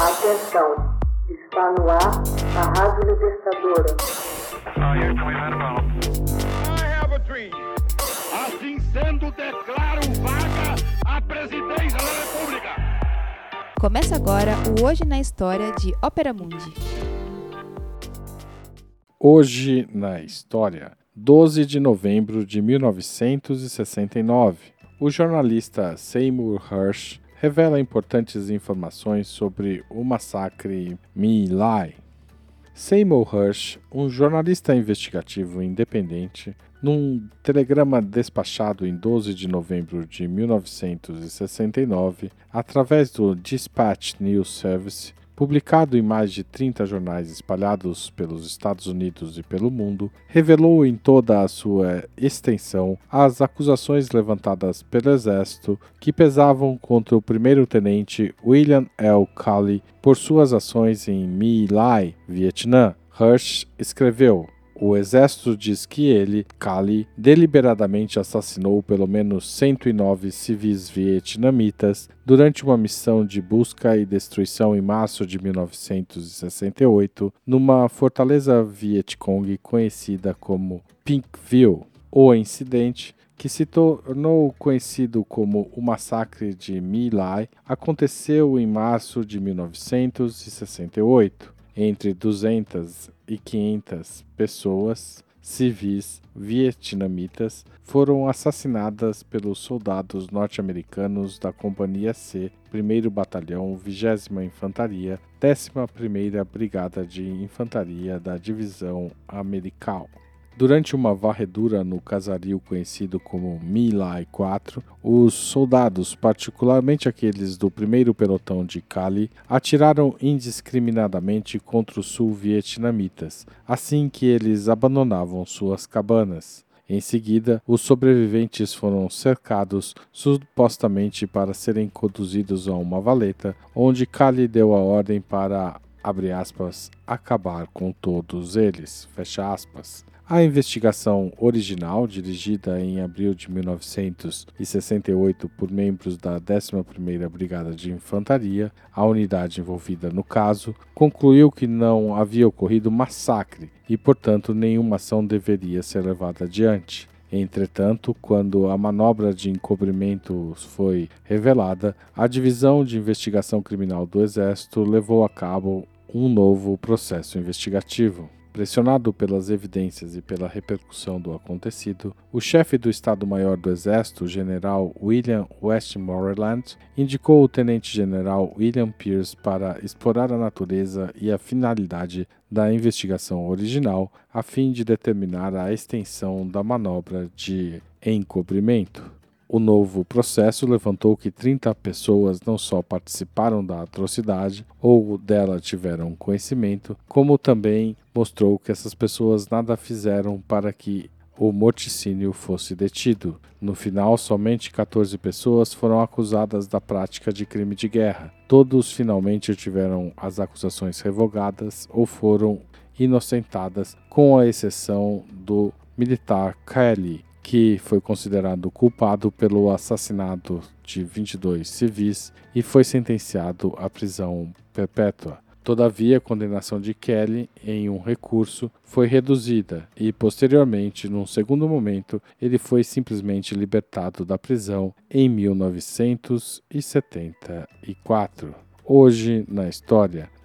Atenção, está no ar a Rádio Libertadora. I have a dream. Assim sendo, declaro vaga a presidência da República. Começa agora o Hoje na História de Ópera Mundi. Hoje na História, 12 de novembro de 1969, o jornalista Seymour Hersh revela importantes informações sobre o massacre My Lai. Seymour Hersh, um jornalista investigativo independente, num telegrama despachado em 12 de novembro de 1969, através do Dispatch News Service, publicado em mais de 30 jornais espalhados pelos Estados Unidos e pelo mundo, revelou em toda a sua extensão as acusações levantadas pelo Exército que pesavam contra o primeiro-tenente William L. Calley por suas ações em My Lai, Vietnã. Hirsch escreveu: o exército diz que ele, Kali, deliberadamente assassinou pelo menos 109 civis vietnamitas durante uma missão de busca e destruição em março de 1968 numa fortaleza Vietcong conhecida como Pinkville. O incidente que se tornou conhecido como o Massacre de My Lai, aconteceu em março de 1968 entre 200 e 500 pessoas civis vietnamitas foram assassinadas pelos soldados norte-americanos da Companhia C, 1 Batalhão, 20 Infantaria, 11ª Brigada de Infantaria da Divisão Americal. Durante uma varredura no casario conhecido como My Lai 4, os soldados, particularmente aqueles do primeiro pelotão de Cali, atiraram indiscriminadamente contra os sul-vietnamitas, assim que eles abandonavam suas cabanas. Em seguida, os sobreviventes foram cercados, supostamente para serem conduzidos a uma valeta, onde Cali deu a ordem para, abre aspas, acabar com todos eles, fecha aspas. A investigação original, dirigida em abril de 1968 por membros da 11ª Brigada de Infantaria, a unidade envolvida no caso, concluiu que não havia ocorrido massacre e, portanto, nenhuma ação deveria ser levada adiante. Entretanto, quando a manobra de encobrimento foi revelada, a Divisão de Investigação Criminal do Exército levou a cabo um novo processo investigativo. Pressionado pelas evidências e pela repercussão do acontecido, o chefe do Estado-Maior do Exército, general William Westmoreland, indicou o tenente-general William Pierce para explorar a natureza e a finalidade da investigação original, a fim de determinar a extensão da manobra de encobrimento. O novo processo levantou que 30 pessoas não só participaram da atrocidade ou dela tiveram conhecimento, como também mostrou que essas pessoas nada fizeram para que o morticínio fosse detido. No final, somente 14 pessoas foram acusadas da prática de crime de guerra. Todos finalmente tiveram as acusações revogadas ou foram inocentadas, com a exceção do militar Kelly, que foi considerado culpado pelo assassinato de 22 civis e foi sentenciado à prisão perpétua. Todavia, a condenação de Kelly em um recurso foi reduzida e, posteriormente, num segundo momento, ele foi simplesmente libertado da prisão em 1974. Hoje na história,